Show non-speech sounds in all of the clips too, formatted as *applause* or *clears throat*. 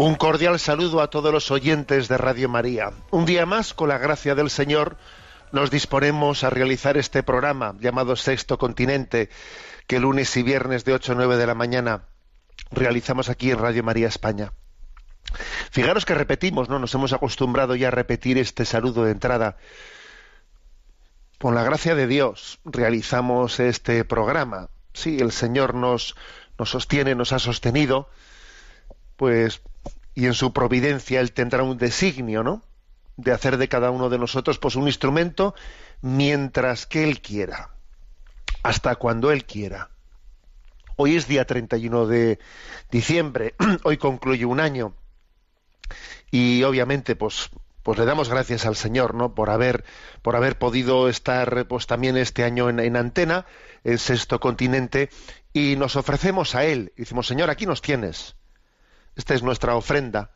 Un cordial saludo a todos los oyentes de Radio María. Un día más, con la gracia del Señor, nos disponemos a realizar este programa llamado Sexto Continente, que lunes y viernes de 8 a 9 de la mañana realizamos aquí en Radio María España. Fijaros que repetimos, ¿no? Nos hemos acostumbrado ya a repetir este saludo de entrada. Con la gracia de Dios realizamos este programa. Sí, el Señor nos, nos sostiene, nos ha sostenido, pues, y en su providencia Él tendrá un designio, ¿no? De hacer de cada uno de nosotros, pues, un instrumento mientras que Él quiera, hasta cuando Él quiera. Hoy es día 31 de diciembre, *clears throat* hoy concluye un año y obviamente pues pues le damos gracias al Señor no por haber por haber podido estar pues también este año en, en antena el sexto continente y nos ofrecemos a él y decimos Señor aquí nos tienes esta es nuestra ofrenda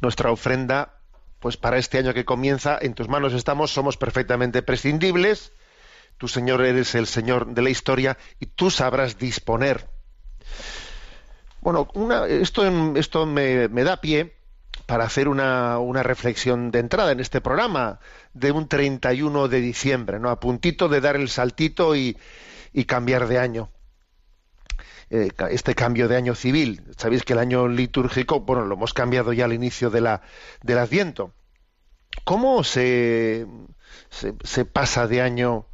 nuestra ofrenda pues para este año que comienza en tus manos estamos somos perfectamente prescindibles tú Señor eres el Señor de la historia y tú sabrás disponer bueno, una- esto, esto me, me da pie para hacer una, una reflexión de entrada en este programa de un 31 de diciembre, ¿no? A puntito de dar el saltito y cambiar de año. Eh, este cambio de año civil. Sabéis que el año litúrgico, bueno, lo hemos cambiado ya al inicio de la, del Adviento. ¿Cómo se, se, pasa de año,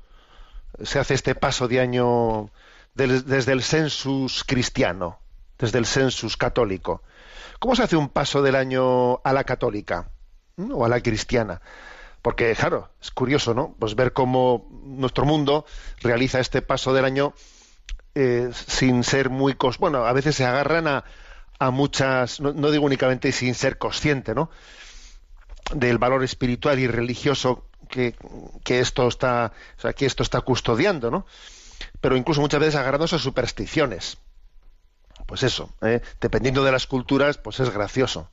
se hace este paso de año desde el census cristiano, desde el census católico? ¿Cómo se hace un paso del año a la católica o a la cristiana? Porque, claro, es curioso, ¿no? Pues ver cómo nuestro mundo realiza este paso del año eh, sin ser muy... cos- Bueno, a veces se agarran a, a muchas... No, no digo únicamente sin ser consciente, ¿no? Del valor espiritual y religioso que, que esto está... O sea, que esto está custodiando, ¿no? Pero incluso muchas veces agarrándose a supersticiones pues eso, ¿eh? dependiendo de las culturas, pues es gracioso.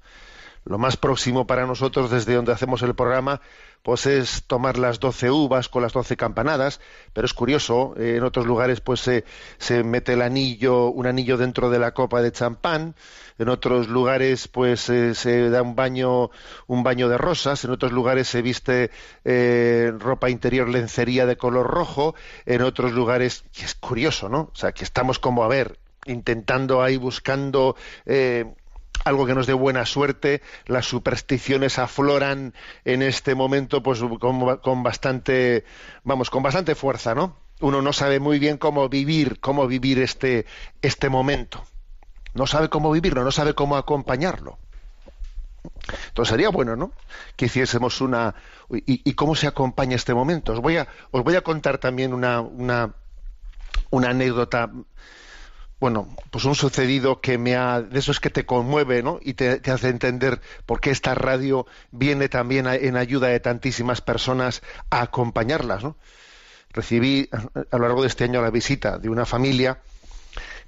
Lo más próximo para nosotros desde donde hacemos el programa, pues es tomar las doce uvas con las doce campanadas, pero es curioso, eh, en otros lugares pues se, se mete el anillo, un anillo dentro de la copa de champán, en otros lugares pues eh, se da un baño, un baño de rosas, en otros lugares se viste eh, ropa interior, lencería de color rojo, en otros lugares, es curioso, ¿no? O sea, que estamos como a ver, intentando ahí buscando eh, algo que nos dé buena suerte. Las supersticiones afloran en este momento, pues con, con bastante, vamos, con bastante fuerza, ¿no? Uno no sabe muy bien cómo vivir, cómo vivir este, este momento. No sabe cómo vivirlo, no sabe cómo acompañarlo. Entonces sería bueno, ¿no? Que hiciésemos una y, y cómo se acompaña este momento. Os voy a, os voy a contar también una, una, una anécdota bueno, pues un sucedido que me ha, de esos que te conmueve, ¿no? Y te, hace entender por qué esta radio viene también en ayuda de tantísimas personas a acompañarlas, ¿no? Recibí a, a lo largo de este año la visita de una familia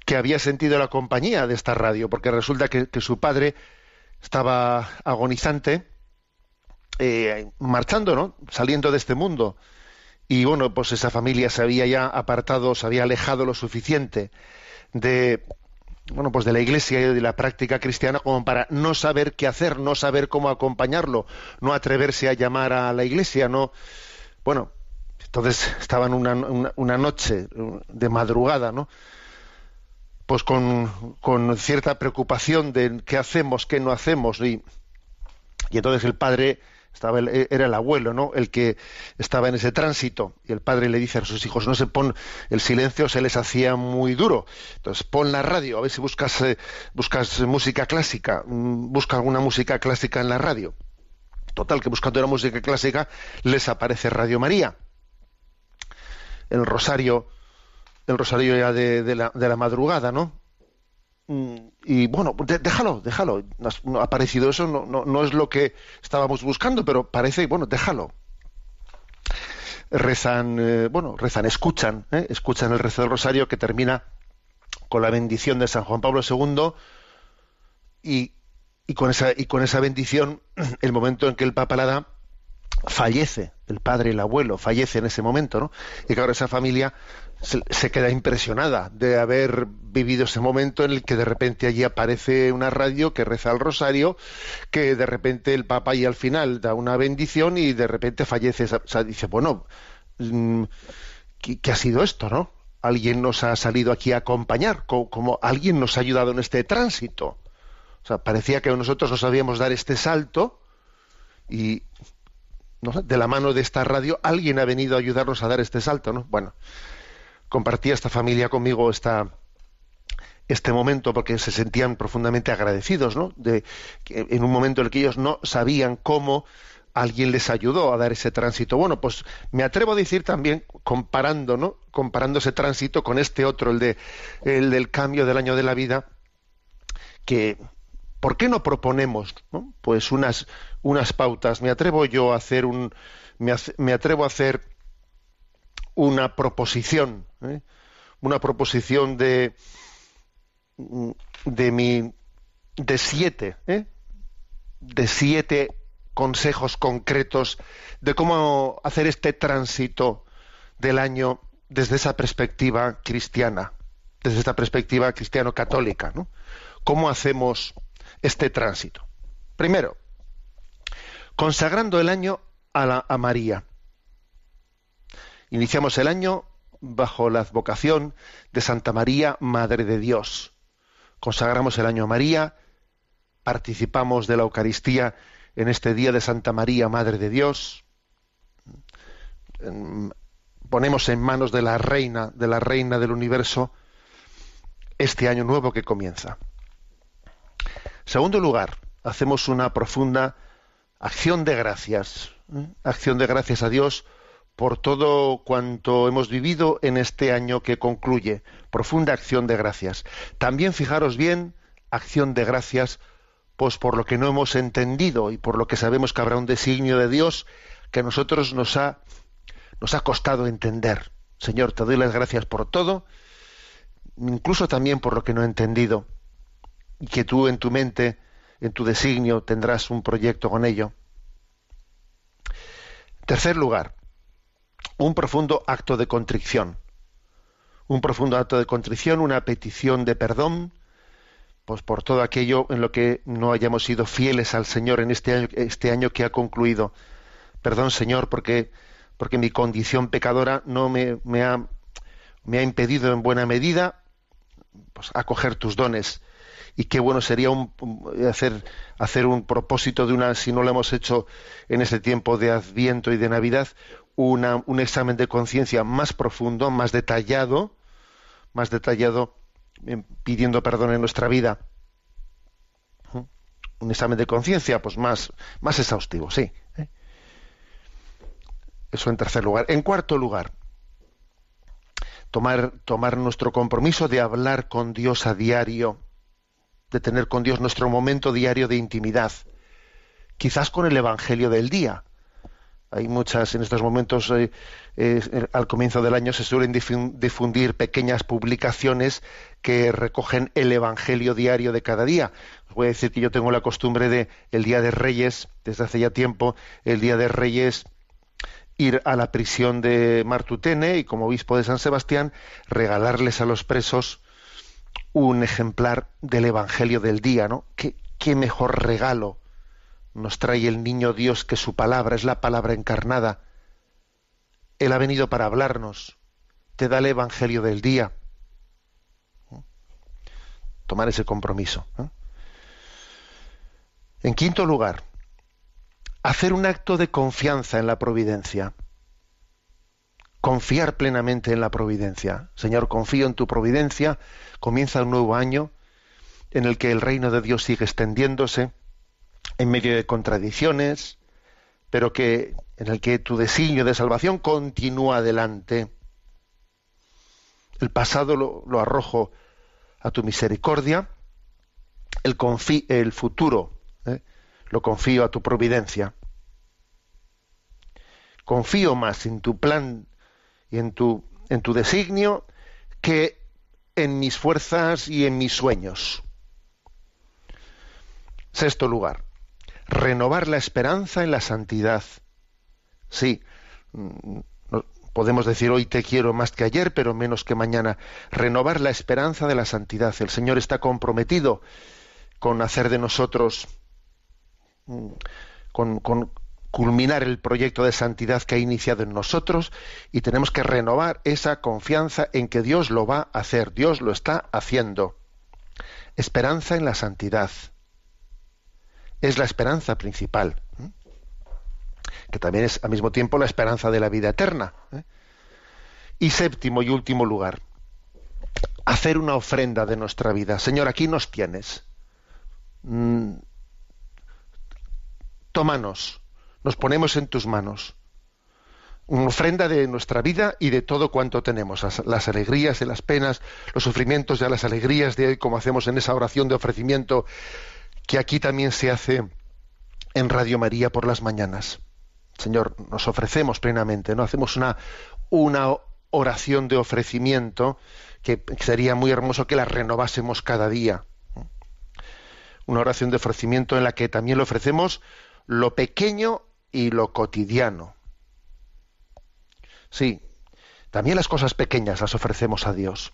que había sentido la compañía de esta radio, porque resulta que, que su padre estaba agonizante, eh, marchando, ¿no? Saliendo de este mundo. Y bueno, pues esa familia se había ya apartado, se había alejado lo suficiente de bueno, pues de la iglesia y de la práctica cristiana como para no saber qué hacer, no saber cómo acompañarlo, no atreverse a llamar a la iglesia, no bueno, entonces estaban una, una, una noche de madrugada, ¿no? Pues con, con cierta preocupación de qué hacemos, qué no hacemos, y, y entonces el padre estaba el- era el abuelo, ¿no? El que estaba en ese tránsito y el padre le dice a sus hijos no se pon el silencio se les hacía muy duro, entonces pon la radio a ver si buscas eh, buscas música clásica, mm, busca alguna música clásica en la radio. Total que buscando la música clásica les aparece Radio María. El rosario el rosario ya de la, de la madrugada, ¿no? Mm, Y bueno, déjalo, déjalo. Ha aparecido eso, no, no, no es lo que estábamos buscando, pero parece, bueno, déjalo. Rezan, eh, bueno, rezan, escuchan, ¿eh? escuchan el rezo del rosario que termina con la bendición de San Juan Pablo II y, y con esa y con esa bendición, *clears throat* el momento en que el Papa la da, fallece el padre, el abuelo, fallece en ese momento, ¿no? Y claro, esa familia se, se queda impresionada de haber vivido ese momento en el que de repente allí aparece una radio que reza el rosario, que de repente el Papa y al final da una bendición y de repente fallece. O sea, dice, bueno, mm, ¿qué, ha sido esto, no? Alguien nos ha salido aquí a acompañar, co- como, alguien nos ha ayudado en este tránsito. O sea, parecía que nosotros no sabíamos dar este salto y de la mano de esta radio alguien ha venido a ayudarnos a dar este salto, ¿no? Bueno, compartía esta familia conmigo esta, este momento porque se sentían profundamente agradecidos, ¿no? De que en un momento en el que ellos no sabían cómo alguien les ayudó a dar ese tránsito. Bueno, pues me atrevo a decir también comparando, ¿no? Comparando ese tránsito con este otro, el de el del cambio del año de la vida, que ¿por qué no proponemos pues unas unas pautas? Me atrevo yo a hacer un me, me atrevo a hacer una proposición, ¿eh? una proposición de de mi de siete, ¿eh? de siete consejos concretos de cómo hacer este tránsito del año desde esa perspectiva cristiana, desde esta perspectiva cristiano-católica, ¿no? ¿Cómo hacemos este tránsito? Primero, consagrando el año a, la, a María. Iniciamos el año bajo la advocación de Santa María, Madre de Dios. Consagramos el año a María, participamos de la Eucaristía en este día de Santa María, Madre de Dios. Ponemos en manos de la Reina, de la Reina del Universo, este año nuevo que comienza. Segundo lugar, hacemos una profunda acción de gracias, ¿eh? acción de gracias a Dios por todo cuanto hemos vivido en este año que concluye, profunda acción de gracias. También fijaros bien, acción de gracias pues por lo que no hemos entendido y por lo que sabemos que habrá un designio de Dios que a nosotros nos ha nos ha costado entender. Señor, te doy las gracias por todo, incluso también por lo que no he entendido y que tú en tu mente, en tu designio, tendrás un proyecto con ello. Tercer lugar, un profundo acto de contrición. Un profundo acto de contrición, una petición de perdón, pues por todo aquello en lo que no hayamos sido fieles al Señor en este año, este año que ha concluido. Perdón, Señor, porque, porque mi condición pecadora no me, me, ha, me ha impedido en buena medida pues, acoger tus dones y qué bueno sería un, hacer, hacer un propósito de una, si no lo hemos hecho en este tiempo de Adviento y de Navidad, una, un examen de conciencia más profundo, más detallado, más detallado, eh, pidiendo perdón en nuestra vida. Un examen de conciencia, pues más, más exhaustivo, sí. ¿eh? Eso en tercer lugar. En cuarto lugar, tomar, tomar nuestro compromiso de hablar con Dios a diario, de tener con Dios nuestro momento diario de intimidad, quizás con el Evangelio del día. Hay muchas, en estos momentos, eh, eh, al comienzo del año se suelen difun- difundir pequeñas publicaciones que recogen el Evangelio diario de cada día. Os voy a decir que yo tengo la costumbre de, el Día de Reyes, desde hace ya tiempo, el Día de Reyes, ir a la prisión de Martutene y como obispo de San Sebastián, regalarles a los presos un ejemplar del Evangelio del día, ¿no? ¿Qué, qué mejor regalo nos trae el niño Dios que su palabra es la palabra encarnada. Él ha venido para hablarnos. Te da el Evangelio del día. Tomar ese compromiso. ¿eh? En quinto lugar, hacer un acto de confianza en la providencia. Confiar plenamente en la providencia. Señor, confío en tu providencia. Comienza un nuevo año en el que el reino de Dios sigue extendiéndose en medio de contradicciones, pero que en el que tu designio de salvación continúa adelante. El pasado lo, arrojo a tu misericordia, el futuro ¿eh? lo confío a tu providencia. Confío más en tu plan y en tu, en tu designio que en mis fuerzas y en mis sueños. Sexto lugar, renovar la esperanza en la santidad. Sí, mm, podemos decir hoy te quiero más que ayer, pero menos que mañana. Renovar la esperanza de la santidad. El Señor está comprometido con hacer de nosotros, mm, culminar el proyecto de santidad que ha iniciado en nosotros y tenemos que renovar esa confianza en que Dios lo va a hacer, Dios lo está haciendo. Esperanza en la santidad es la esperanza principal, ¿eh? que también es al mismo tiempo la esperanza de la vida eterna. ¿eh? Y séptimo y último lugar, hacer una ofrenda de nuestra vida. Señor, aquí nos tienes. Mm, tómanos, nos ponemos en tus manos. Una ofrenda de nuestra vida y de todo cuanto tenemos, las, alegrías y las penas, los sufrimientos y las alegrías de hoy, como hacemos en esa oración de ofrecimiento que aquí también se hace en Radio María por las mañanas. Señor, nos ofrecemos plenamente, ¿no? Hacemos una, una oración de ofrecimiento que sería muy hermoso que la renovásemos cada día. Una oración de ofrecimiento en la que también le ofrecemos lo pequeño y lo cotidiano. Sí, también las cosas pequeñas las ofrecemos a Dios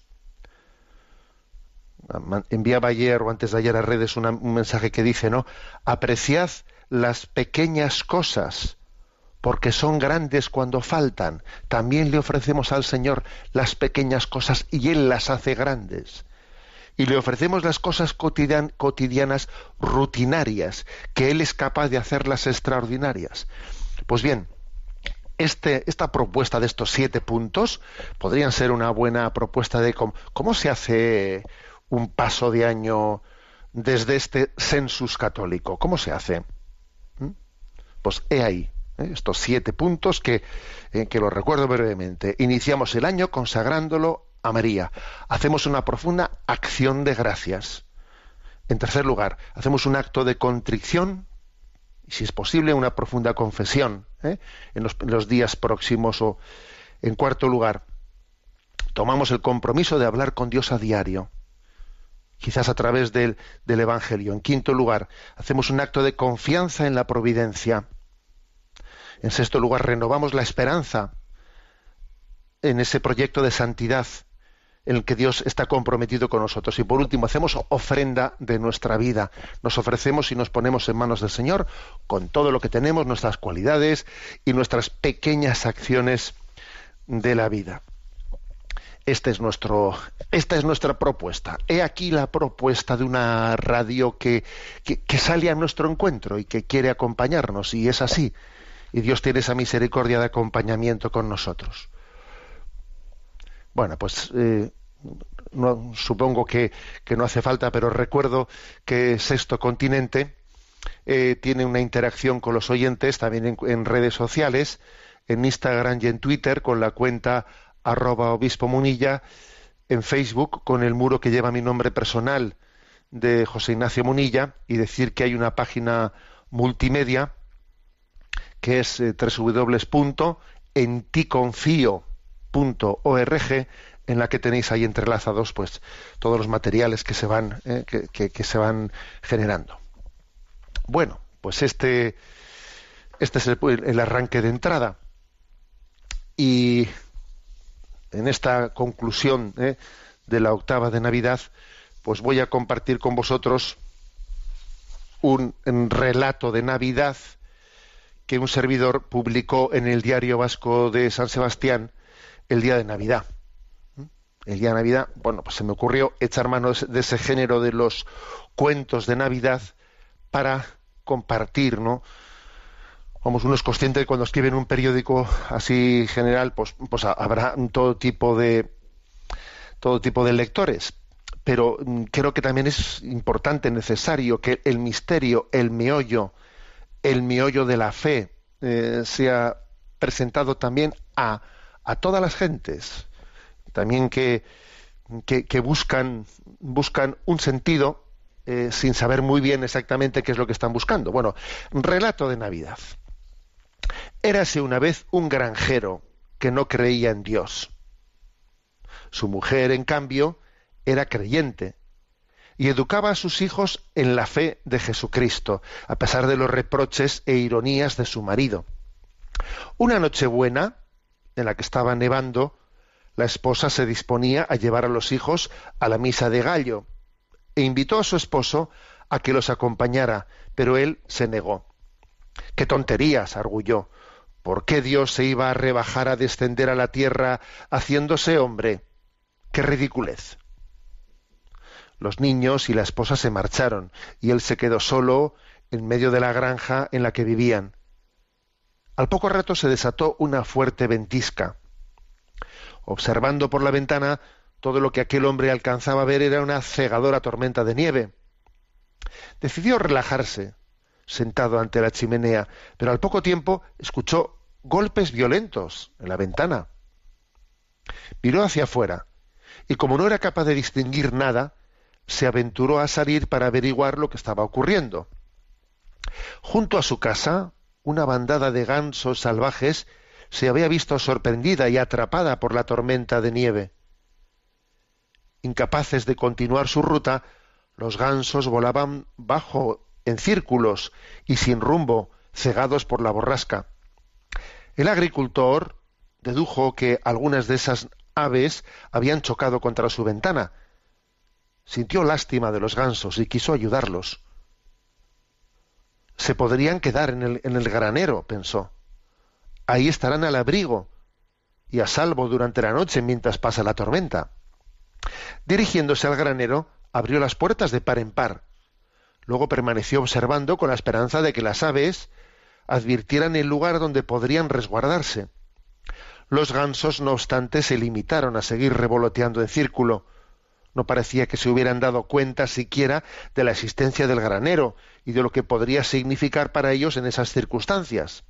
enviaba ayer o antes de ayer a redes un mensaje que dice, ¿no? Apreciad las pequeñas cosas, porque son grandes cuando faltan. También le ofrecemos al Señor las pequeñas cosas y Él las hace grandes. Y le ofrecemos las cosas cotidian, cotidianas, rutinarias, que Él es capaz de hacerlas extraordinarias. Pues bien, este, esta propuesta de estos siete puntos podrían ser una buena propuesta de cómo, se hace un paso de año desde este census católico. ¿Cómo se hace? ¿Mm? Pues he ahí, ¿eh? estos siete puntos que, eh, que los recuerdo brevemente. Iniciamos el año consagrándolo María. Hacemos una profunda acción de gracias. En tercer lugar, hacemos un acto de contrición y, si es posible, una profunda confesión ¿eh? en, los, días próximos. O, en cuarto lugar, tomamos el compromiso de hablar con Dios a diario quizás a través del, Evangelio. En quinto lugar, hacemos un acto de confianza en la providencia. En sexto lugar, renovamos la esperanza en ese proyecto de santidad en el que Dios está comprometido con nosotros. Y por último, hacemos ofrenda de nuestra vida. Nos ofrecemos y nos ponemos en manos del Señor con todo lo que tenemos, nuestras cualidades y nuestras pequeñas acciones de la vida. Este esta es nuestra propuesta. He aquí la propuesta de una radio que, que, que, sale a nuestro encuentro y que quiere acompañarnos, y es así. Y Dios tiene esa misericordia de acompañamiento con nosotros. Bueno, pues eh, no, supongo que, no hace falta, pero recuerdo que Sexto Continente eh, tiene una interacción con los oyentes también en, redes sociales, en Instagram y en Twitter, con la cuenta arroba obispo munilla, en Facebook con el muro que lleva mi nombre personal de José Ignacio Munilla y decir que hay una página multimedia que es eh, www.enticonfio.org en la que tenéis ahí entrelazados pues todos los materiales que se van eh, que, que, se van generando. Bueno, pues este este es el, arranque de entrada y en esta conclusión eh, de la octava de Navidad, pues voy a compartir con vosotros un, relato de Navidad que un servidor publicó en el diario vasco de San Sebastián el día de Navidad. El día de Navidad, bueno, pues se me ocurrió echar mano de ese género de los cuentos de Navidad para compartir, ¿no? Vamos, uno es consciente de cuando escriben un periódico así general, pues, pues habrá todo tipo de todo tipo de lectores. Pero mm, creo que también es importante, necesario que el misterio, el meollo, el meollo de la fe eh, sea presentado también a, a todas las gentes. También que, que, buscan, buscan un sentido eh, sin saber muy bien exactamente qué es lo que están buscando. Bueno, relato de Navidad. Érase una vez un granjero que no creía en Dios. Su mujer, en cambio, era creyente y educaba a sus hijos en la fe de Jesucristo, a pesar de los reproches e ironías de su marido. Una Nochebuena, en la que estaba nevando, la esposa se disponía a llevar a los hijos a la misa de gallo e invitó a su esposo a que los acompañara, pero él se negó. ¡Qué tonterías! arguyó. ¿Por qué Dios se iba a rebajar a descender a la tierra haciéndose hombre? ¡Qué ridiculez! Los niños y la esposa se marcharon y él se quedó solo en medio de la granja en la que vivían. Al poco rato se desató una fuerte ventisca. Observando por la ventana, todo lo que aquel hombre alcanzaba a ver era una cegadora tormenta de nieve. Decidió relajarse, sentado ante la chimenea, pero al poco tiempo escuchó golpes violentos en la ventana. Miró hacia afuera y como no era capaz de distinguir nada, se aventuró a salir para averiguar lo que estaba ocurriendo. Junto a su casa, una bandada de gansos salvajes se había visto sorprendida y atrapada por la tormenta de nieve. Incapaces de continuar su ruta, los gansos volaban bajo en círculos y sin rumbo, cegados por la borrasca. El agricultor dedujo que algunas de esas aves habían chocado contra su ventana. Sintió lástima de los gansos y quiso ayudarlos. Se podrían quedar en el, en el granero, pensó. Ahí estarán al abrigo y a salvo durante la noche mientras pasa la tormenta. Dirigiéndose al granero, abrió las puertas de par en par Luego permaneció observando con la esperanza de que las aves advirtieran el lugar donde podrían resguardarse. Los gansos, no obstante, se limitaron a seguir revoloteando en círculo. No parecía que se hubieran dado cuenta siquiera de la existencia del granero y de lo que podría significar para ellos en esas circunstancias.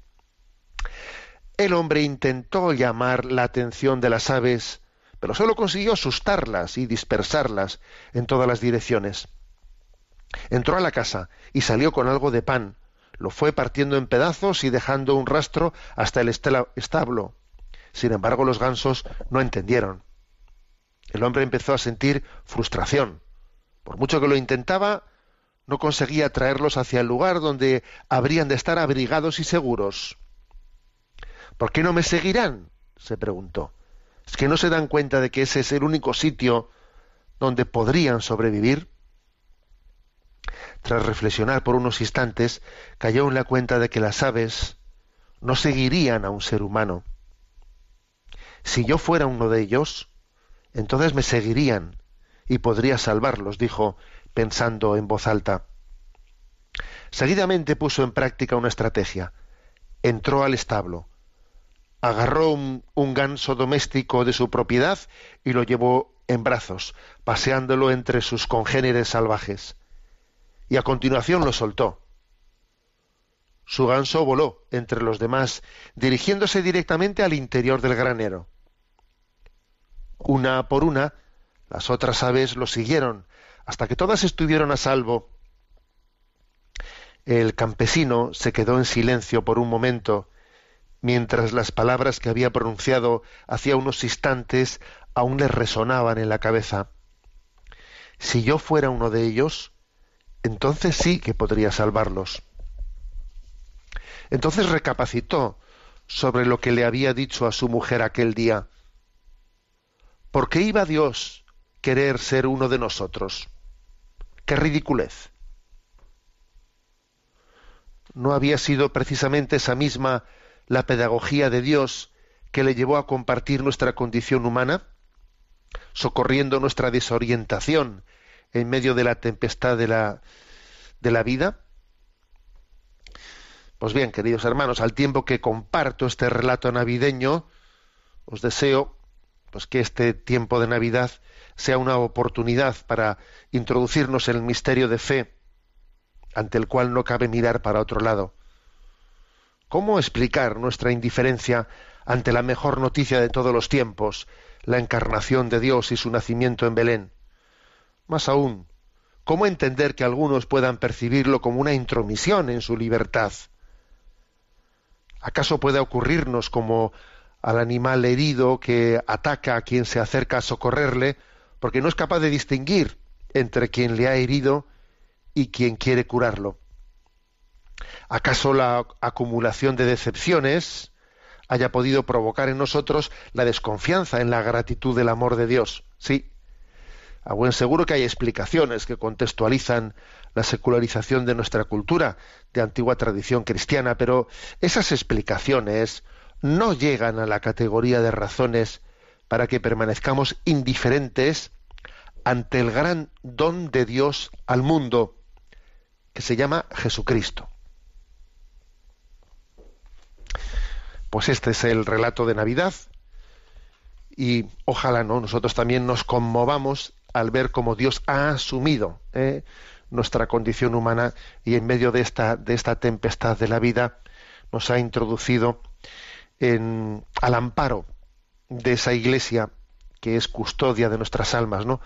El hombre intentó llamar la atención de las aves, pero sólo consiguió asustarlas y dispersarlas en todas las direcciones. Entró a la casa y salió con algo de pan. Lo fue partiendo en pedazos y dejando un rastro hasta el establo. Sin embargo, los gansos no entendieron. El hombre empezó a sentir frustración. Por mucho que lo intentaba, no conseguía traerlos hacia el lugar donde habrían de estar abrigados y seguros. ¿Por qué no me seguirán? se preguntó. ¿Es que no se dan cuenta de que ese es el único sitio donde podrían sobrevivir? Tras reflexionar por unos instantes, cayó en la cuenta de que las aves no seguirían a un ser humano. Si yo fuera uno de ellos, entonces me seguirían y podría salvarlos, dijo, pensando en voz alta. Seguidamente puso en práctica una estrategia. Entró al establo, agarró un, un, ganso doméstico de su propiedad y lo llevó en brazos, paseándolo entre sus congéneres salvajes y a continuación lo soltó. Su ganso voló entre los demás, dirigiéndose directamente al interior del granero. Una por una, las otras aves lo siguieron, hasta que todas estuvieron a salvo. El campesino se quedó en silencio por un momento, mientras las palabras que había pronunciado hacía unos instantes aún le resonaban en la cabeza. Si yo fuera uno de ellos, entonces sí que podría salvarlos. Entonces recapacitó sobre lo que le había dicho a su mujer aquel día. ¿Por qué iba Dios querer ser uno de nosotros? ¡Qué ridiculez! ¿No había sido precisamente esa misma la pedagogía de Dios que le llevó a compartir nuestra condición humana, socorriendo nuestra desorientación en medio de la tempestad de la, de la vida? Pues bien, queridos hermanos, al tiempo que comparto este relato navideño, os deseo pues que este tiempo de Navidad sea una oportunidad para introducirnos en el misterio de fe, ante el cual no cabe mirar para otro lado. ¿Cómo explicar nuestra indiferencia ante la mejor noticia de todos los tiempos, la encarnación de Dios y su nacimiento en Belén? Más aún, ¿cómo entender que algunos puedan percibirlo como una intromisión en su libertad? ¿Acaso puede ocurrirnos como al animal herido que ataca a quien se acerca a socorrerle porque no es capaz de distinguir entre quien le ha herido y quien quiere curarlo? ¿Acaso la acumulación de decepciones haya podido provocar en nosotros la desconfianza en la gratitud del amor de Dios? Sí. A buen seguro que hay explicaciones que contextualizan la secularización de nuestra cultura de antigua tradición cristiana, pero esas explicaciones no llegan a la categoría de razones para que permanezcamos indiferentes ante el gran don de Dios al mundo, que se llama Jesucristo. Pues este es el relato de Navidad y ojalá no nosotros también nos conmovamos al ver cómo Dios ha asumido ¿eh? nuestra condición humana y en medio de esta, de esta tempestad de la vida nos ha introducido en, al amparo de esa iglesia que es custodia de nuestras almas, ¿no?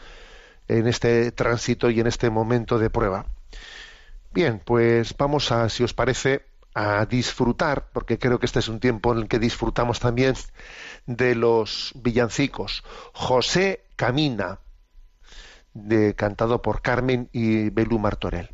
En este tránsito y en este momento de prueba. Bien, pues vamos a, si os parece, a disfrutar, porque creo que este es un tiempo en el que disfrutamos también de los villancicos. José Camina, cantado por Carmen y Belú Martorell.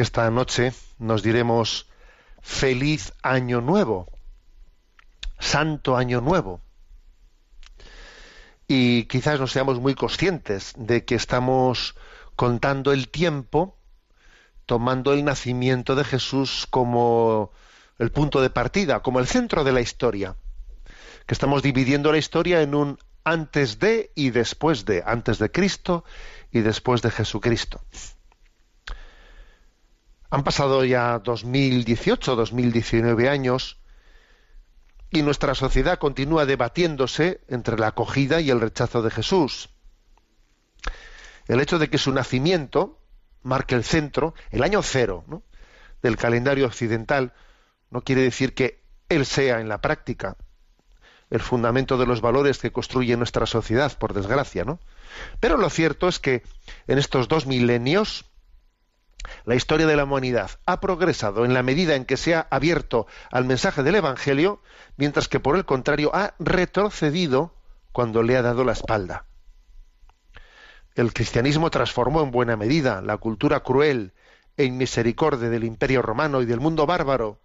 Esta noche nos diremos feliz año nuevo, santo año nuevo. Y quizás no seamos muy conscientes de que estamos contando el tiempo, tomando el nacimiento de Jesús como el punto de partida, como el centro de la historia. Que estamos dividiendo la historia en un antes de y después de, antes de Cristo y después de Jesucristo. Han pasado ya 2018, 2019 años y nuestra sociedad continúa debatiéndose entre la acogida y el rechazo de Jesús. El hecho de que su nacimiento marque el centro, el año cero del calendario occidental, no quiere decir que Él sea en la práctica el fundamento de los valores que construye nuestra sociedad, por desgracia, ¿no? Pero lo cierto es que en estos dos milenios la historia de la humanidad ha progresado en la medida en que se ha abierto al mensaje del Evangelio, mientras que por el contrario ha retrocedido cuando le ha dado la espalda. El cristianismo transformó en buena medida la cultura cruel e inmisericordia del imperio romano y del mundo bárbaro.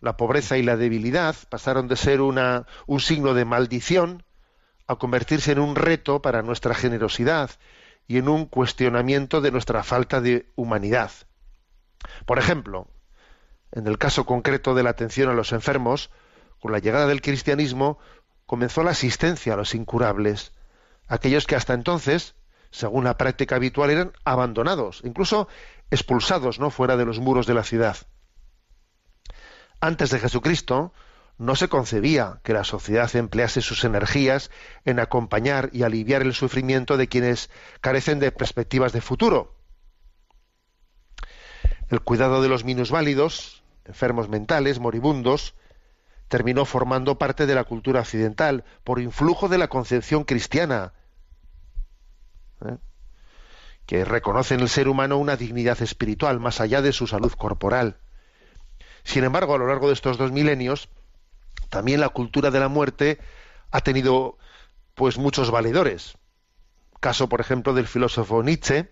La pobreza y la debilidad pasaron de ser una, un signo de maldición a convertirse en un reto para nuestra generosidad y en un cuestionamiento de nuestra falta de humanidad. Por ejemplo, en el caso concreto de la atención a los enfermos, con la llegada del cristianismo comenzó la asistencia a los incurables, aquellos que hasta entonces, según la práctica habitual, eran abandonados, incluso expulsados, ¿no? fuera de los muros de la ciudad. Antes de Jesucristo, no se concebía que la sociedad emplease sus energías en acompañar y aliviar el sufrimiento de quienes carecen de perspectivas de futuro. El cuidado de los minusválidos, enfermos mentales, moribundos, terminó formando parte de la cultura occidental por influjo de la concepción cristiana, ¿eh? que reconoce en el ser humano una dignidad espiritual más allá de su salud corporal. Sin embargo, a lo largo de estos dos milenios, también la cultura de la muerte ha tenido pues muchos valedores. Caso, por ejemplo, del filósofo Nietzsche,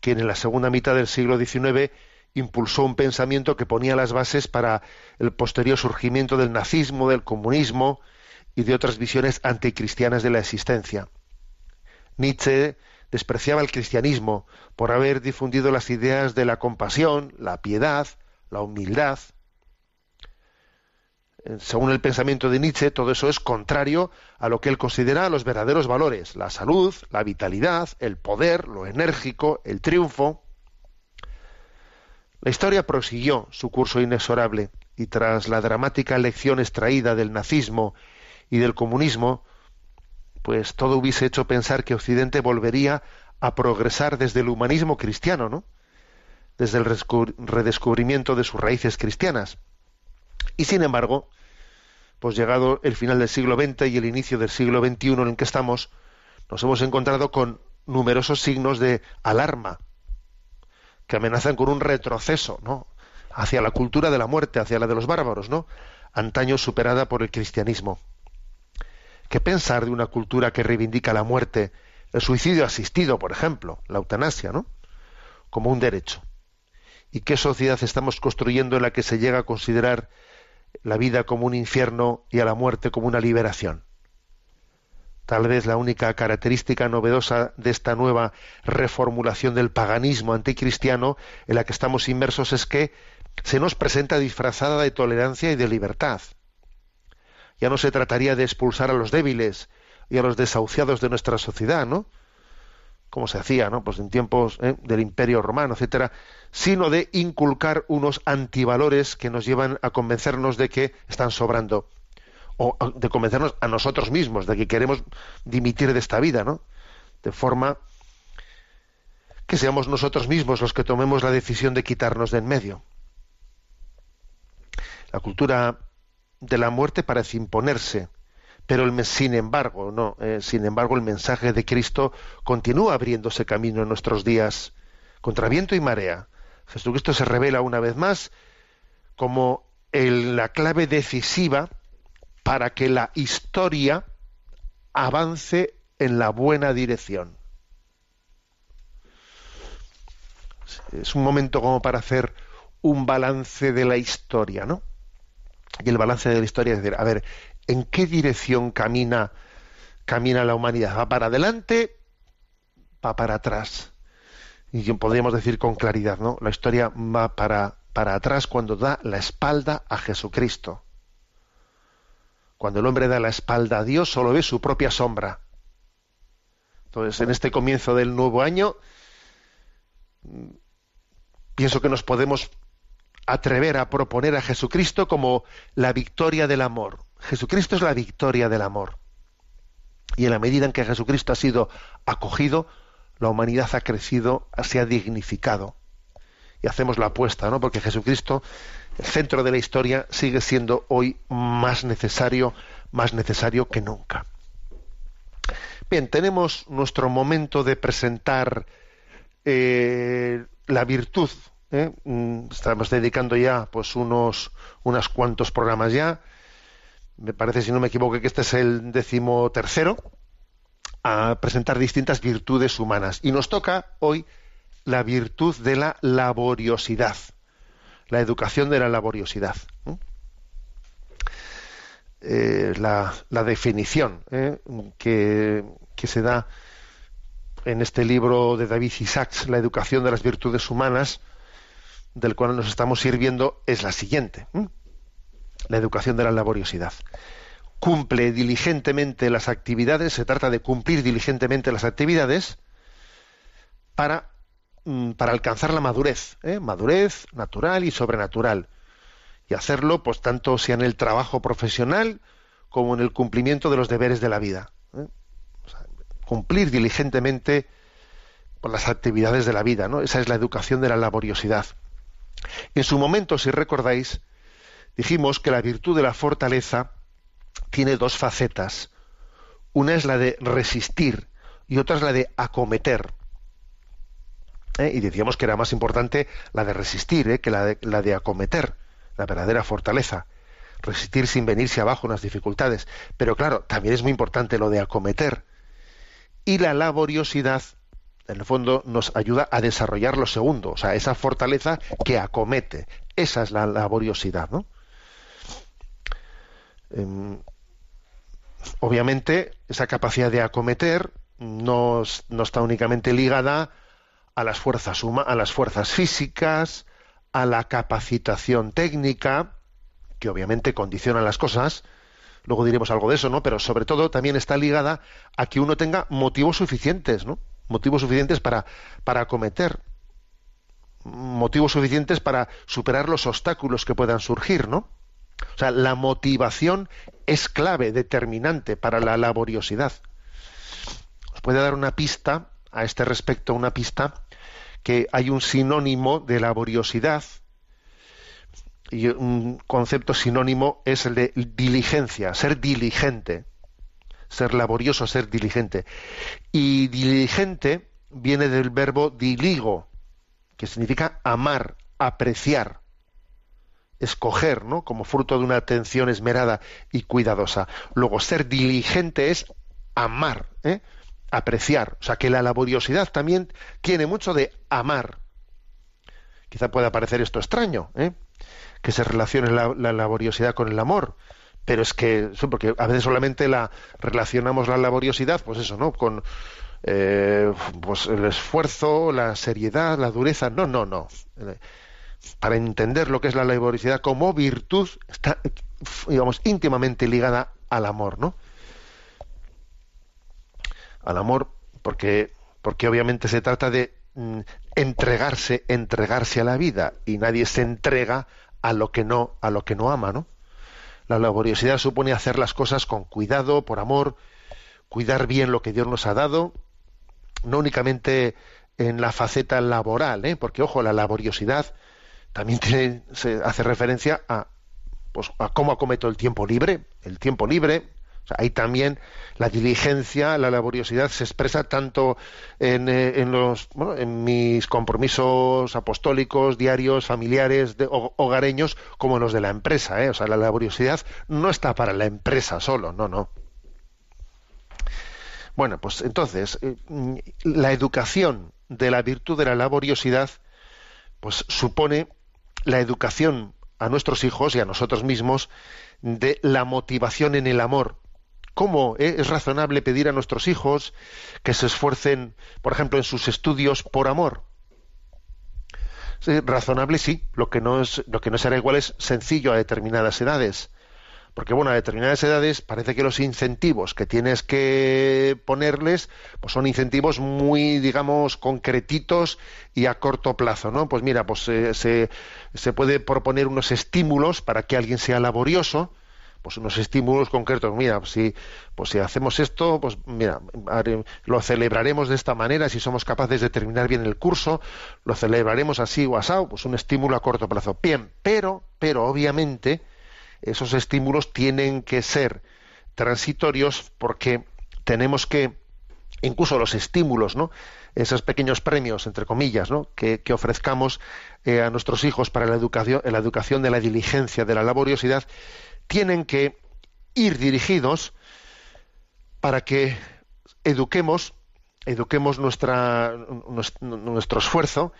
quien en la segunda mitad del siglo XIX impulsó un pensamiento que ponía las bases para el posterior surgimiento del nazismo, del comunismo y de otras visiones anticristianas de la existencia. Nietzsche despreciaba el cristianismo por haber difundido las ideas de la compasión, la piedad, la humildad, según el pensamiento de Nietzsche, todo eso es contrario a lo que él considera los verdaderos valores, la salud, la vitalidad, el poder, lo enérgico, el triunfo. La historia prosiguió su curso inexorable y tras la dramática lección extraída del nazismo y del comunismo, pues todo hubiese hecho pensar que Occidente volvería a progresar desde el humanismo cristiano, ¿no? Desde el redescubrimiento de sus raíces cristianas. Y sin embargo, pues llegado el final del siglo XX y el inicio del siglo XXI en el que estamos, nos hemos encontrado con numerosos signos de alarma que amenazan con un retroceso, ¿no? hacia la cultura de la muerte, hacia la de los bárbaros, ¿no? antaño superada por el cristianismo. ¿Qué pensar de una cultura que reivindica la muerte, el suicidio asistido, por ejemplo, la eutanasia, ¿no? como un derecho? ¿Y qué sociedad estamos construyendo en la que se llega a considerar la vida como un infierno y a la muerte como una liberación. Tal vez la única característica novedosa de esta nueva reformulación del paganismo anticristiano en la que estamos inmersos es que se nos presenta disfrazada de tolerancia y de libertad. Ya no se trataría de expulsar a los débiles y a los desahuciados de nuestra sociedad, ¿no? Como se hacía, ¿no? Pues en tiempos ¿eh? del Imperio Romano, etcétera, sino de inculcar unos antivalores que nos llevan a convencernos de que están sobrando o de convencernos a nosotros mismos de que queremos dimitir de esta vida, ¿no? De forma que seamos nosotros mismos los que tomemos la decisión de quitarnos de en medio. La cultura de la muerte parece imponerse pero el, sin embargo, no, eh, sin embargo, el mensaje de Cristo continúa abriéndose camino en nuestros días contra viento y marea. Jesucristo se revela una vez más como la clave decisiva para que la historia avance en la buena dirección. es un momento como para hacer un balance de la historia, ¿no? Y el balance de la historia es decir, a ver, ¿en qué dirección camina, camina la humanidad? ¿Va para adelante? ¿Va para atrás? Y podríamos decir con claridad, ¿no? La historia va para, para atrás cuando da la espalda a Jesucristo. Cuando el hombre da la espalda a Dios, solo ve su propia sombra. Entonces, en este comienzo del nuevo año, pienso que nos podemos atrever a proponer a Jesucristo como la victoria del amor. Jesucristo es la victoria del amor. Y en la medida en que Jesucristo ha sido acogido, la humanidad ha crecido, se ha dignificado. Y hacemos la apuesta, ¿no? Porque Jesucristo, el centro de la historia, sigue siendo hoy más necesario, más necesario que nunca. Bien, tenemos nuestro momento de presentar eh, la virtud ¿eh? Mm, estamos dedicando ya pues unos, unos cuantos programas ya. Me parece, si no me equivoco, que este es el décimo tercero a presentar distintas virtudes humanas. Y nos toca hoy la virtud de la laboriosidad, la educación de la laboriosidad. Eh, la, definición ¿eh? que, se da en este libro de David Isaacs, La educación de las virtudes humanas, del cual nos estamos sirviendo es la siguiente. La educación de la laboriosidad. Cumple diligentemente las actividades, se trata de cumplir diligentemente las actividades para, mm, para alcanzar la madurez, ¿eh? madurez natural y sobrenatural. Y hacerlo, pues, tanto sea en el trabajo profesional como en el cumplimiento de los deberes de la vida. ¿eh? cumplir diligentemente las actividades de la vida, ¿no? Esa es la educación de la laboriosidad. En su momento, si recordáis, dijimos que la virtud de la fortaleza tiene dos facetas. Una es la de resistir y otra es la de acometer. ¿Eh? Y decíamos que era más importante la de resistir ¿eh? que la de, la de acometer, la verdadera fortaleza. Resistir sin venirse abajo en las dificultades. Pero claro, también es muy importante lo de acometer. Y la laboriosidad en el fondo nos ayuda a desarrollar lo segundo, o sea, esa fortaleza que acomete. Esa es la laboriosidad, ¿no? Em, obviamente, esa capacidad de acometer no, no, está únicamente ligada a las fuerzas a las fuerzas físicas, a la capacitación técnica, que obviamente condicionan las cosas, luego diremos algo de eso, ¿no? Pero sobre todo también está ligada a que uno tenga motivos suficientes, ¿no? motivos suficientes para, para acometer, motivos suficientes para superar los obstáculos que puedan surgir, ¿no? O sea, la motivación es clave, determinante para la laboriosidad. Os puede dar una pista a este respecto, una pista que hay un sinónimo de laboriosidad y un concepto sinónimo es el de diligencia, ser diligente ser laborioso, ser diligente. Y diligente viene del verbo diligo, que significa amar, apreciar, escoger, ¿no? Como fruto de una atención esmerada y cuidadosa. Luego, ser diligente es amar, ¿eh? apreciar. O sea, que la laboriosidad también tiene mucho de amar. Quizá pueda parecer esto extraño, ¿eh? que se relacione la laboriosidad con el amor pero es que porque a veces solamente la relacionamos la laboriosidad pues eso no con eh, pues el esfuerzo la seriedad la dureza no no no para entender lo que es la laboriosidad como virtud está digamos íntimamente ligada al amor no al amor porque porque obviamente se trata de mm, entregarse entregarse a la vida y nadie se entrega a lo que no a lo que no ama no la laboriosidad supone hacer las cosas con cuidado, por amor, cuidar bien lo que Dios nos ha dado, no únicamente en la faceta laboral, ¿eh? porque ojo, la laboriosidad también tiene, se hace referencia a, pues, a cómo acometo el tiempo libre. El tiempo libre ahí también la diligencia, la laboriosidad se expresa tanto en, eh, los, en mis compromisos apostólicos, diarios, familiares, hogareños, como en los de la empresa. ¿eh? O sea, la laboriosidad no está para la empresa solo, no, no. Bueno, pues entonces, eh, la educación de la virtud de la laboriosidad pues supone la educación a nuestros hijos y a nosotros mismos de la motivación en el amor. ¿Cómo eh, es razonable pedir a nuestros hijos que se esfuercen, por ejemplo, en sus estudios por amor? Razonable sí, lo que no es, lo que no será igual es sencillo a determinadas edades. Porque bueno, a determinadas edades parece que los incentivos que tienes que ponerles pues son incentivos muy, digamos, concretitos y a corto plazo, ¿no? Pues mira, pues eh, se, se puede proponer unos estímulos para que alguien sea laborioso, pues unos estímulos concretos. Mira, pues si, pues si hacemos esto, pues mira, lo celebraremos de esta manera, si somos capaces de terminar bien el curso, lo celebraremos así o asado, pues un estímulo a corto plazo. Bien, pero, pero obviamente esos estímulos tienen que ser transitorios porque tenemos que, incluso los estímulos, ¿no? esos pequeños premios, entre comillas, que, ofrezcamos eh, a nuestros hijos para la educación, la educación de la diligencia, de la laboriosidad, tienen que ir dirigidos para que eduquemos, eduquemos nuestra, nuestro esfuerzo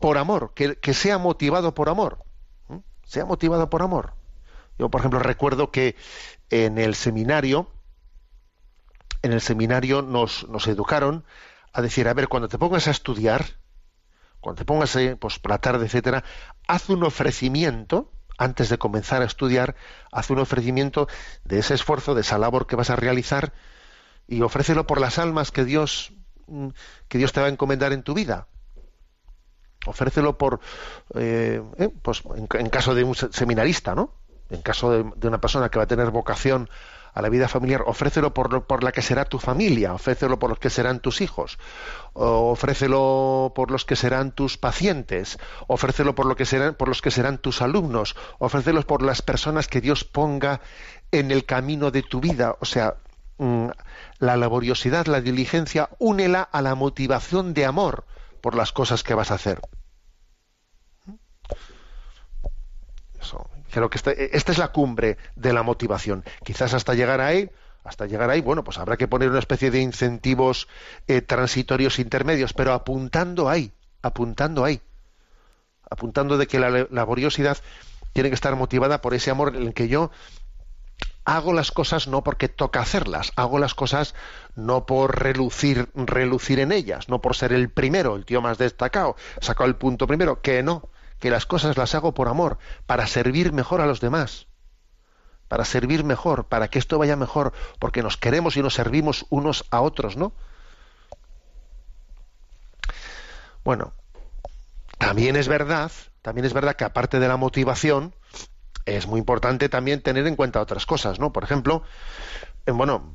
por amor, que sea motivado por amor, sea motivado por amor. Yo, por ejemplo, recuerdo que en el seminario, en el seminario nos, educaron a decir, a ver, cuando te pongas a estudiar, cuando te pongas eh, pues, por la tarde, etcétera, haz un ofrecimiento, antes de comenzar a estudiar, haz un ofrecimiento de ese esfuerzo, de esa labor que vas a realizar, y ofrécelo por las almas que Dios, mm, que Dios te va a encomendar en tu vida. Ofrécelo por, eh, eh, pues en, en, caso de un seminarista, ¿no? En caso de, una persona que va a tener vocación a la vida familiar, ofrécelo por, por la que será tu familia, ofrécelo por los que serán tus hijos, ofrécelo por los que serán tus pacientes, ofrécelo por, lo que serán, por los que serán tus alumnos, ofrécelo por las personas que Dios ponga en el camino de tu vida. O sea, mm, la laboriosidad, la diligencia, únela a la motivación de amor por las cosas que vas a hacer. Eso, Creo que este, esta es la cumbre de la motivación. Quizás hasta llegar ahí, hasta llegar ahí, bueno, pues habrá que poner una especie de incentivos eh, transitorios intermedios, pero apuntando ahí, apuntando ahí, apuntando de que la laboriosidad tiene que estar motivada por ese amor en el que yo hago las cosas no porque toca hacerlas, hago las cosas no por relucir, relucir en ellas, no por ser el primero, el tío más destacado, sacado el punto primero, que no, que las cosas las hago por amor, para servir mejor a los demás, para servir mejor, para que esto vaya mejor, porque nos queremos y nos servimos unos a otros, ¿no? Bueno, también es verdad, también es verdad que aparte de la motivación, es muy importante también tener en cuenta otras cosas, ¿no? Por ejemplo, eh, bueno,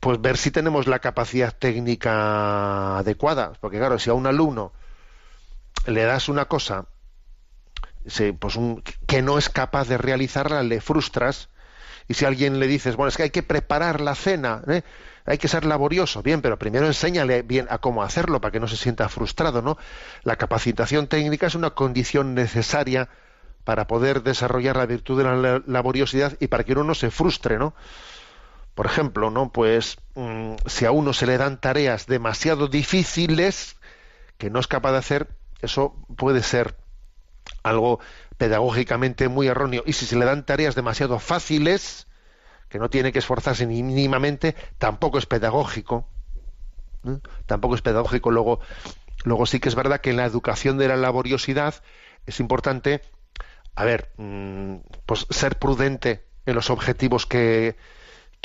pues ver si tenemos la capacidad técnica adecuada, porque claro, si a un alumno le das una cosa pues que no es capaz de realizarla, le frustras. Y si alguien le dices, bueno, es que hay que preparar la cena, ¿eh? hay que ser laborioso, bien, pero primero enséñale bien a cómo hacerlo para que no se sienta frustrado, ¿no? La capacitación técnica es una condición necesaria para poder desarrollar la virtud de la laboriosidad y para que uno no se frustre, ¿no? Por ejemplo, ¿no? Pues mm, si a uno se le dan tareas demasiado difíciles que no es capaz de hacer, eso puede ser algo pedagógicamente muy erróneo. Y si se le dan tareas demasiado fáciles, que no tiene que esforzarse ni mínimamente, tampoco es pedagógico. Tampoco es pedagógico. Luego, luego sí que es verdad que en la educación de la laboriosidad es importante, a ver, mm, pues ser prudente en los objetivos que,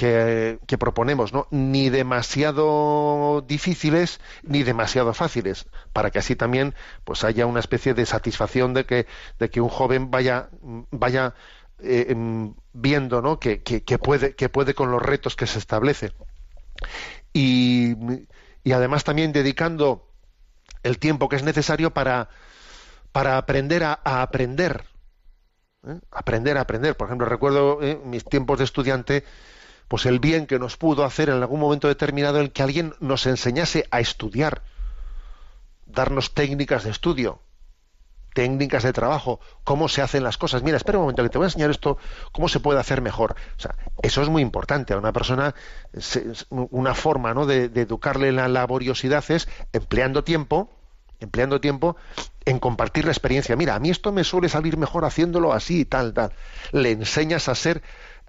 que, proponemos, ¿no? Ni demasiado difíciles ni demasiado fáciles, para que así también pues haya una especie de satisfacción de que, de que un joven vaya, vaya eh, em, viendo ¿no? que, que, puede, que puede con los retos que se establece. Y, y además también dedicando el tiempo que es necesario para, para aprender a, aprender. ¿eh? Aprender a aprender. Por ejemplo, recuerdo ¿eh? mis tiempos de estudiante pues el bien que nos pudo hacer en algún momento determinado el que alguien nos enseñase a estudiar, darnos técnicas de estudio, técnicas de trabajo, cómo se hacen las cosas. Mira, espera un momento, que te voy a enseñar esto, cómo se puede hacer mejor. O sea, eso es muy importante. A una persona, una forma ¿no? de, educarle la laboriosidad es empleando tiempo, empleando tiempo en compartir la experiencia. Mira, a mí esto me suele salir mejor haciéndolo así y tal, tal. Le enseñas a ser,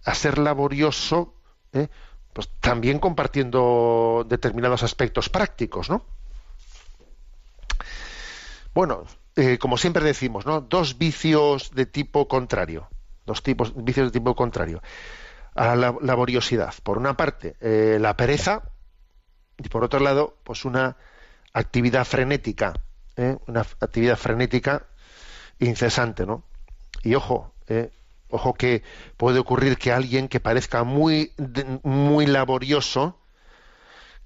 a ser laborioso, ¿eh? pues también compartiendo determinados aspectos prácticos, ¿no? Bueno, eh, como siempre decimos, ¿no? Dos vicios de tipo contrario. Dos tipos, vicios de tipo contrario. A la laboriosidad. Por una parte, eh, la pereza, y por otro lado, pues una actividad frenética, ¿eh? una actividad frenética incesante, ¿no? Y ojo, ojo que puede ocurrir que alguien que parezca muy, muy laborioso,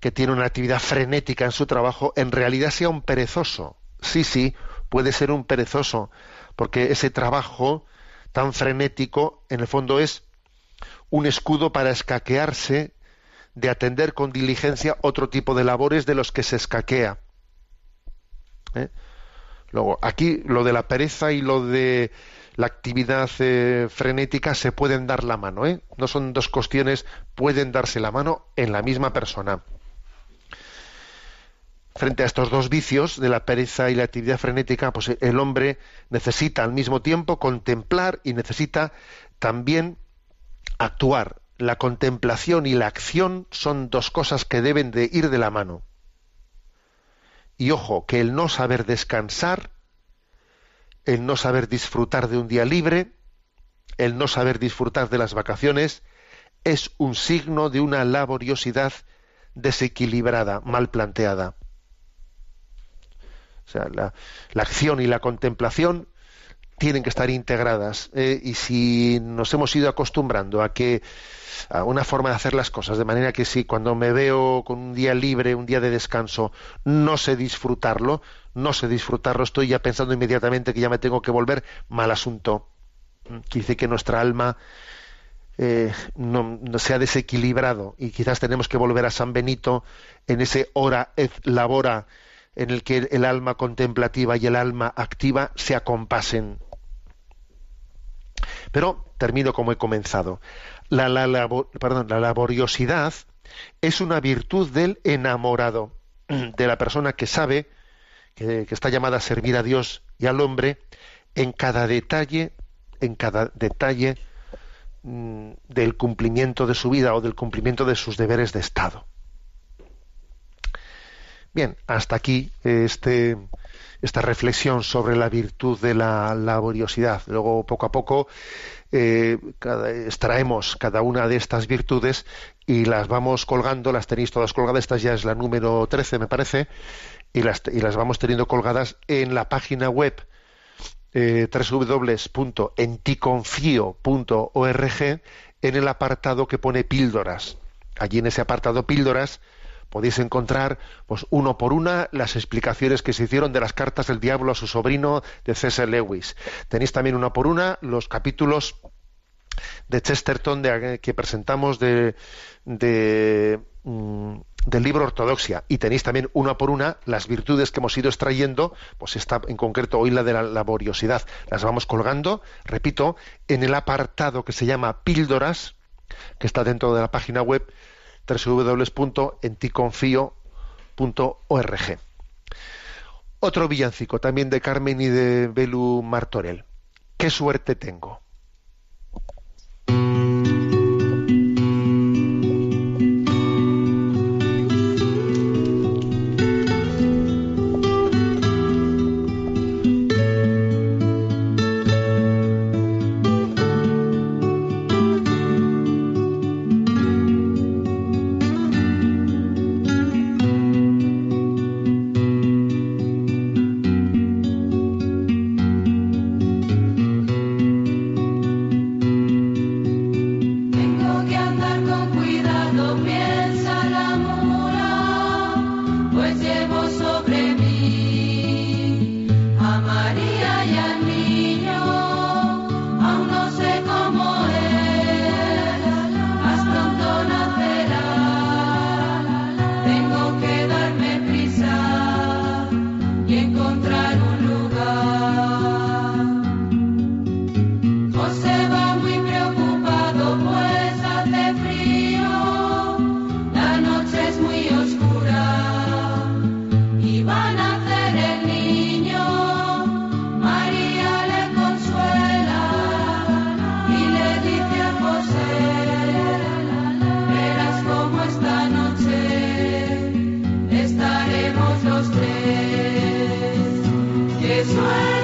que tiene una actividad frenética en su trabajo, en realidad sea un perezoso. Sí, sí, puede ser un perezoso, porque ese trabajo tan frenético, en el fondo, es un escudo para escaquearse de atender con diligencia otro tipo de labores de los que se escaquea. ¿Eh? Luego, aquí lo de la pereza y lo de la actividad eh, frenética se pueden dar la mano, ¿eh? No son dos cuestiones, pueden darse la mano en la misma persona. Frente a estos dos vicios de la pereza y la actividad frenética, pues el hombre necesita al mismo tiempo contemplar y necesita también actuar. La contemplación y la acción son dos cosas que deben de ir de la mano. Y ojo, que el no saber descansar, el no saber disfrutar de un día libre, el no saber disfrutar de las vacaciones, es un signo de una laboriosidad desequilibrada, mal planteada. O sea, la, acción y la contemplación tienen que estar integradas. Eh, y si nos hemos ido acostumbrando a que a una forma de hacer las cosas, de manera que si cuando me veo con un día libre, un día de descanso, no sé disfrutarlo, no sé disfrutarlo, estoy ya pensando inmediatamente que ya me tengo que volver, mal asunto. Dice que nuestra alma eh, no, se ha desequilibrado y quizás tenemos que volver a San Benito en ese hora et labora en el que el alma contemplativa y el alma activa se acompasen. Pero termino como he comenzado. La, laboriosidad es una virtud del enamorado, de la persona que sabe que, está llamada a servir a Dios y al hombre en cada detalle, en cada detalle mm, del cumplimiento de su vida o del cumplimiento de sus deberes de Estado. Bien, hasta aquí este, esta reflexión sobre la virtud de la laboriosidad. Luego, poco a poco, eh, extraemos cada una de estas virtudes y las vamos colgando, las tenéis todas colgadas, esta ya es la número 13, me parece, y las, y las vamos teniendo colgadas en la página web eh, en el apartado que pone píldoras. Allí en ese apartado píldoras podéis encontrar pues uno por una las explicaciones que se hicieron de las cartas del diablo a su sobrino de C.S. Lewis. Tenéis también una por una los capítulos de Chesterton de, que presentamos mm, del libro Ortodoxia y tenéis también una por una las virtudes que hemos ido extrayendo, pues está en concreto hoy la de la laboriosidad. Las vamos colgando, repito, en el apartado que se llama Píldoras, que está dentro de la página web www.enticonfio.org. Otro villancico también de Carmen y de Belu Martorell. Qué suerte tengo. this way.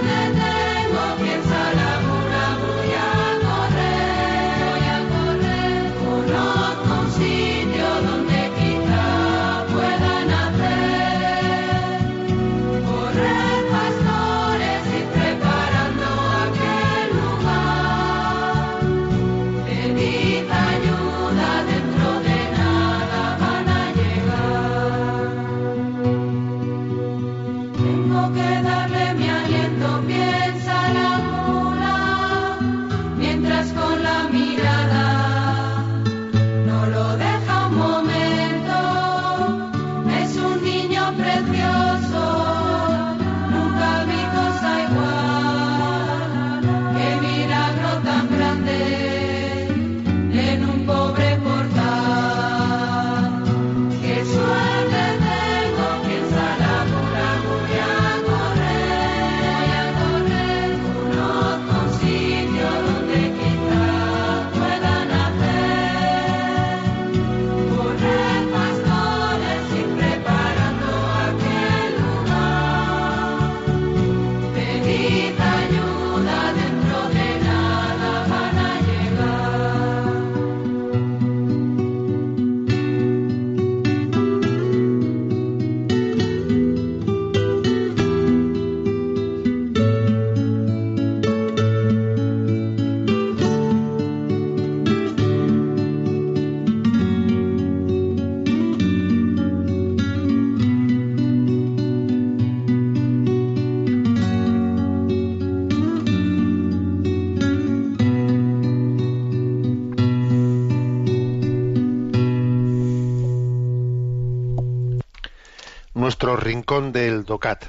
Del DOCAT.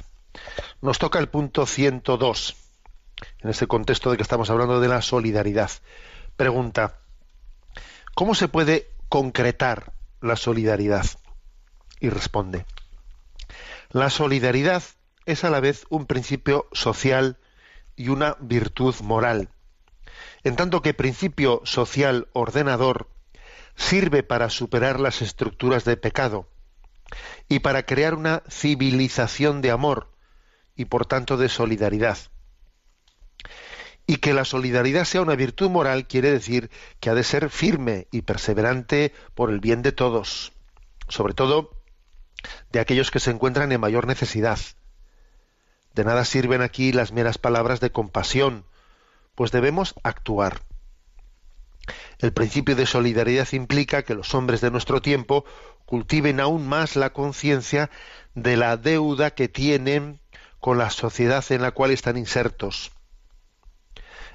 Nos toca el punto 102, en ese contexto de que estamos hablando de la solidaridad. Pregunta, ¿cómo se puede concretar la solidaridad? Y responde, la solidaridad es a la vez un principio social y una virtud moral, en tanto que principio social ordenador sirve para superar las estructuras de pecado y para crear una civilización de amor y por tanto de solidaridad. Y que la solidaridad sea una virtud moral quiere decir que ha de ser firme y perseverante por el bien de todos, sobre todo de aquellos que se encuentran en mayor necesidad. De nada sirven aquí las meras palabras de compasión, pues debemos actuar. El principio de solidaridad implica que los hombres de nuestro tiempo cultiven aún más la conciencia de la deuda que tienen con la sociedad en la cual están insertos.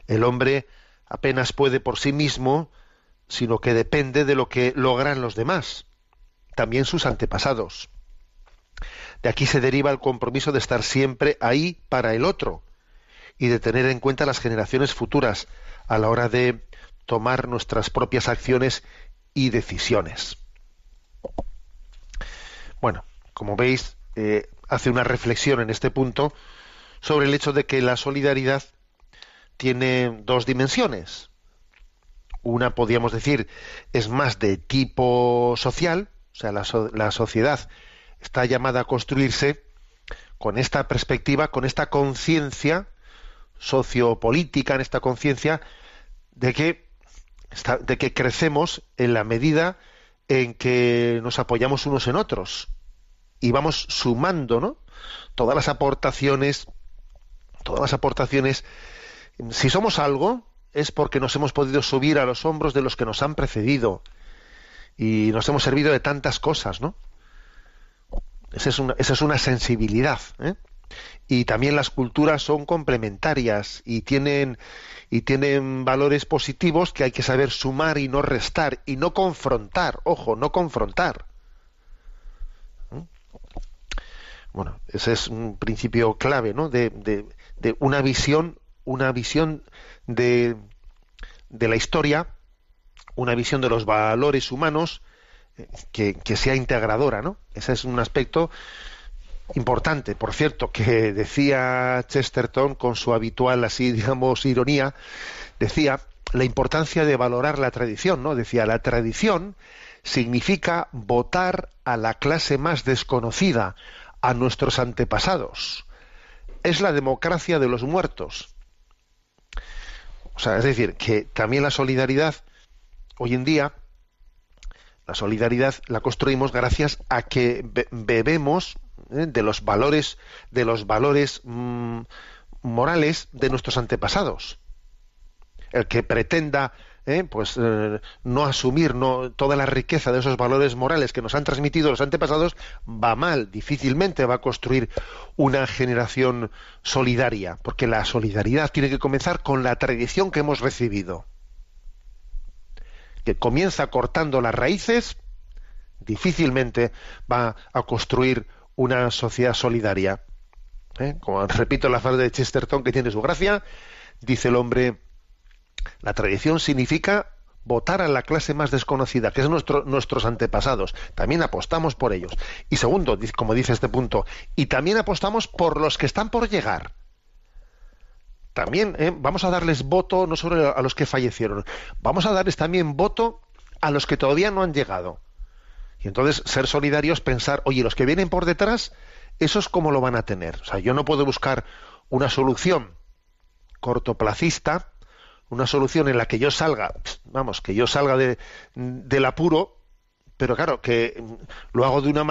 El hombre apenas puede por sí mismo, sino que depende de lo que logran los demás, también sus antepasados. De aquí se deriva el compromiso de estar siempre ahí para el otro y de tener en cuenta las generaciones futuras a la hora de tomar nuestras propias acciones y decisiones. Bueno, como veis, eh, hace una reflexión en este punto sobre el hecho de que la solidaridad tiene dos dimensiones. Una, podríamos decir, es más de tipo social, o sea, la, sociedad está llamada a construirse con esta perspectiva, con esta conciencia sociopolítica, en esta conciencia de que, de que crecemos en la medida en que nos apoyamos unos en otros y vamos sumando, ¿no? Todas las aportaciones, todas las aportaciones. Si somos algo es porque nos hemos podido subir a los hombros de los que nos han precedido y nos hemos servido de tantas cosas, ¿no? Esa es una, esa es una sensibilidad. ¿eh? Y también las culturas son complementarias y tienen, y tienen valores positivos que hay que saber sumar y no restar y no confrontar. Ojo, no confrontar. ¿Mm? Bueno, ese es un principio clave, ¿no? De, de, de una visión, una visión de, de la historia, una visión de los valores humanos que, sea integradora, ¿no? Ese es un aspecto importante, por cierto, que decía Chesterton con su habitual, así digamos, ironía, decía la importancia de valorar la tradición, ¿no? Decía, la tradición significa votar a la clase más desconocida, a nuestros antepasados. Es la democracia de los muertos. O sea, es decir, que también la solidaridad hoy en día la solidaridad la construimos gracias a que bebemos ¿eh? de los valores, de los valores mm, morales de nuestros antepasados. El que pretenda ¿eh? pues eh, no asumir no, toda la riqueza de esos valores morales que nos han transmitido los antepasados va mal, difícilmente va a construir una generación solidaria, porque la solidaridad tiene que comenzar con la tradición que hemos recibido que comienza cortando las raíces, difícilmente va a construir una sociedad solidaria. ¿Eh? Como repito la frase de Chesterton que tiene su gracia, dice el hombre, la tradición significa votar a la clase más desconocida, que es nuestro, nuestros antepasados. También apostamos por ellos. Y segundo, como dice este punto, y también apostamos por los que están por llegar también ¿eh? vamos a darles voto no solo a los que fallecieron, vamos a darles también voto a los que todavía no han llegado. Y entonces ser solidarios, pensar, oye, los que vienen por detrás, esos cómo lo van a tener. O sea, yo no puedo buscar una solución cortoplacista, una solución en la que yo salga, vamos, que yo salga de, del apuro, pero claro, que lo hago de una manera